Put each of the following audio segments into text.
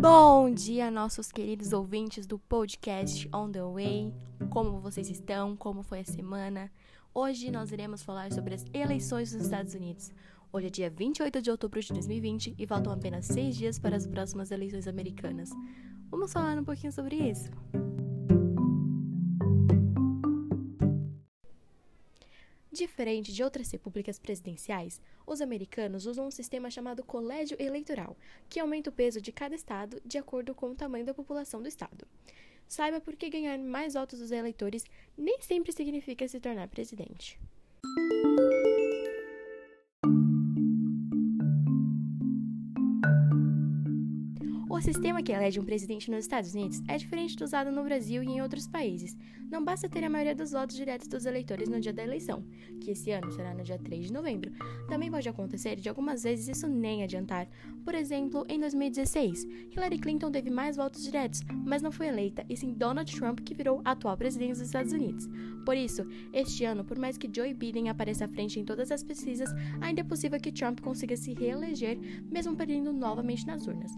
Bom dia, nossos queridos ouvintes do podcast On the Way. Como vocês estão? Como foi a semana? Hoje nós iremos falar sobre as eleições dos Estados Unidos. Hoje é dia 28 de outubro de 2020 e faltam apenas seis dias para as próximas eleições americanas. Vamos falar um pouquinho sobre isso. Diferente de outras repúblicas presidenciais, os americanos usam um sistema chamado colégio eleitoral, que aumenta o peso de cada estado de acordo com o tamanho da população do estado. Saiba por que ganhar mais votos dos eleitores nem sempre significa se tornar presidente. O sistema que elege um presidente nos Estados Unidos é diferente do usado no Brasil e em outros países. Não basta ter a maioria dos votos diretos dos eleitores no dia da eleição, que esse ano será no dia 3 de novembro. Também pode acontecer de algumas vezes isso nem adiantar. Por exemplo, em 2016, Hillary Clinton teve mais votos diretos, mas não foi eleita, e sim Donald Trump que virou atual presidente dos Estados Unidos. Por isso, este ano, por mais que Joe Biden apareça à frente em todas as pesquisas, ainda é possível que Trump consiga se reeleger, mesmo perdendo novamente nas urnas.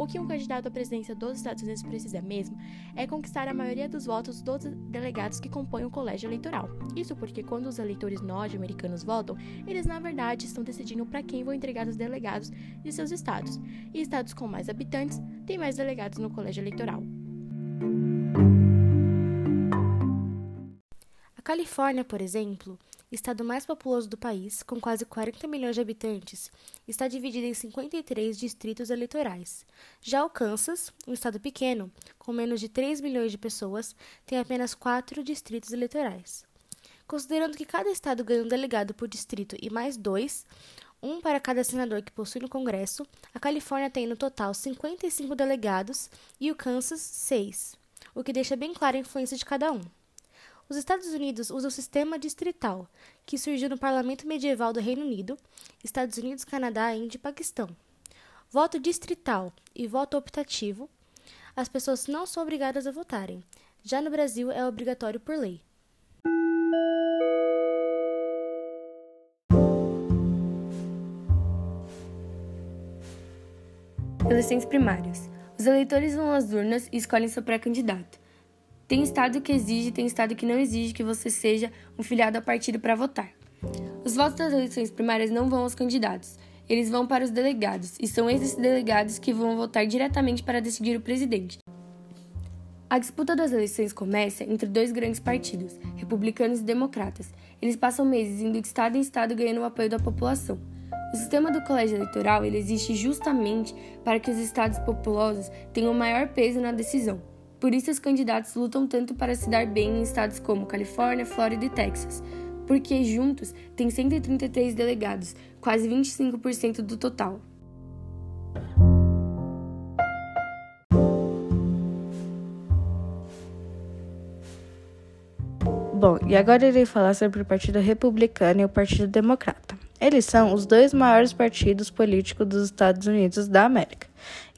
O que um candidato à presidência dos Estados Unidos precisa mesmo é conquistar a maioria dos votos dos delegados que compõem o colégio eleitoral. Isso porque quando os eleitores norte-americanos votam, eles na verdade estão decidindo para quem vão entregar os delegados de seus estados. E estados com mais habitantes têm mais delegados no colégio eleitoral. A Califórnia, por exemplo, estado mais populoso do país, com quase 40 milhões de habitantes, está dividido em 53 distritos eleitorais. Já o Kansas, um estado pequeno, com menos de 3 milhões de pessoas, tem apenas 4 distritos eleitorais. Considerando que cada estado ganha um delegado por distrito e mais dois, um para cada senador que possui no Congresso, a Califórnia tem no total 55 delegados e o Kansas 6, o que deixa bem clara a influência de cada um. Os Estados Unidos usam o sistema distrital, que surgiu no parlamento medieval do Reino Unido, Estados Unidos, Canadá, Índia e Paquistão. Voto distrital e voto optativo, as pessoas não são obrigadas a votarem. Já no Brasil é obrigatório por lei. Eleições primárias. Os eleitores vão às urnas e escolhem seu pré-candidato. Tem estado que exige, tem estado que não exige que você seja um filiado a partido para votar. Os votos das eleições primárias não vão aos candidatos, eles vão para os delegados, e são esses delegados que vão votar diretamente para decidir o presidente. A disputa das eleições começa entre dois grandes partidos, republicanos e democratas. Eles passam meses indo de estado em estado ganhando o apoio da população. O sistema do colégio eleitoral ele existe justamente para que os estados populosos tenham maior peso na decisão. Por isso, os candidatos lutam tanto para se dar bem em estados como Califórnia, Flórida e Texas, porque juntos têm 133 delegados, quase 25% do total. Bom, e agora irei falar sobre o Partido Republicano e o Partido Democrata. Eles são os dois maiores partidos políticos dos Estados Unidos da América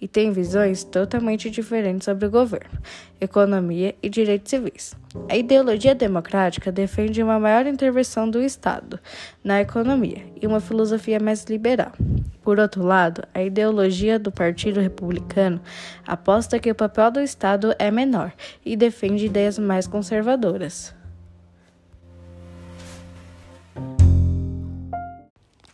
e têm visões totalmente diferentes sobre o governo, economia e direitos civis. A ideologia democrática defende uma maior intervenção do Estado na economia e uma filosofia mais liberal. Por outro lado, a ideologia do Partido Republicano aposta que o papel do Estado é menor e defende ideias mais conservadoras.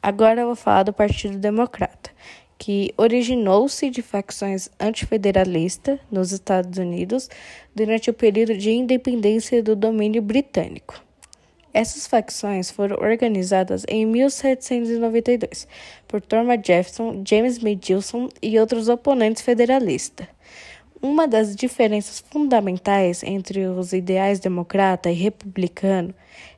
Agora eu vou falar do Partido Democrata, que originou-se de facções antifederalistas nos Estados Unidos durante o período de independência do domínio britânico. Essas facções foram organizadas em 1792 por Thomas Jefferson, James Madison e outros oponentes federalistas. Uma das diferenças fundamentais entre os ideais democrata e republicano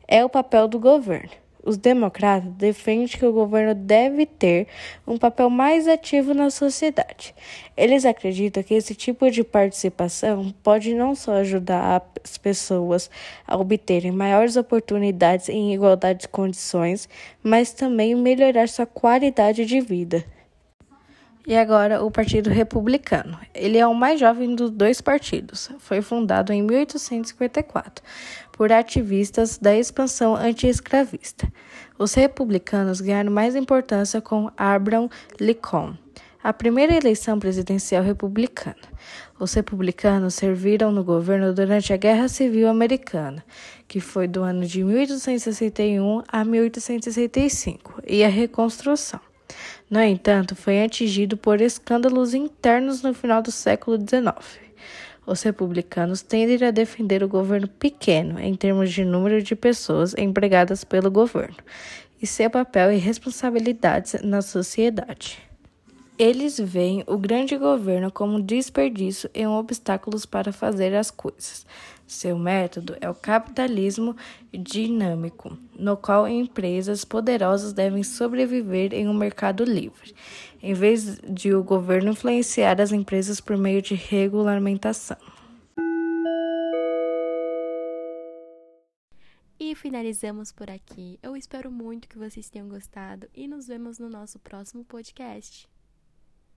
é o papel do governo. Os democratas defendem que o governo deve ter um papel mais ativo na sociedade. Eles acreditam que esse tipo de participação pode não só ajudar as pessoas a obterem maiores oportunidades em igualdade de condições, mas também melhorar sua qualidade de vida. E agora o Partido Republicano. Ele é o mais jovem dos dois partidos. Foi fundado em 1854 por ativistas da expansão anti-escravista. Os republicanos ganharam mais importância com Abraham Lincoln. a primeira eleição presidencial republicana. Os republicanos serviram no governo durante a Guerra Civil Americana, que foi do ano de 1861 a 1865, e a Reconstrução. No entanto, foi atingido por escândalos internos no final do século XIX. Os republicanos tendem a defender o governo pequeno em termos de número de pessoas empregadas pelo governo e seu papel e responsabilidades na sociedade. Eles veem o grande governo como um desperdício e um obstáculo para fazer as coisas. Seu método é o capitalismo dinâmico, no qual empresas poderosas devem sobreviver em um mercado livre, em vez de o governo influenciar as empresas por meio de regulamentação. E finalizamos por aqui. Eu espero muito que vocês tenham gostado e nos vemos no nosso próximo podcast.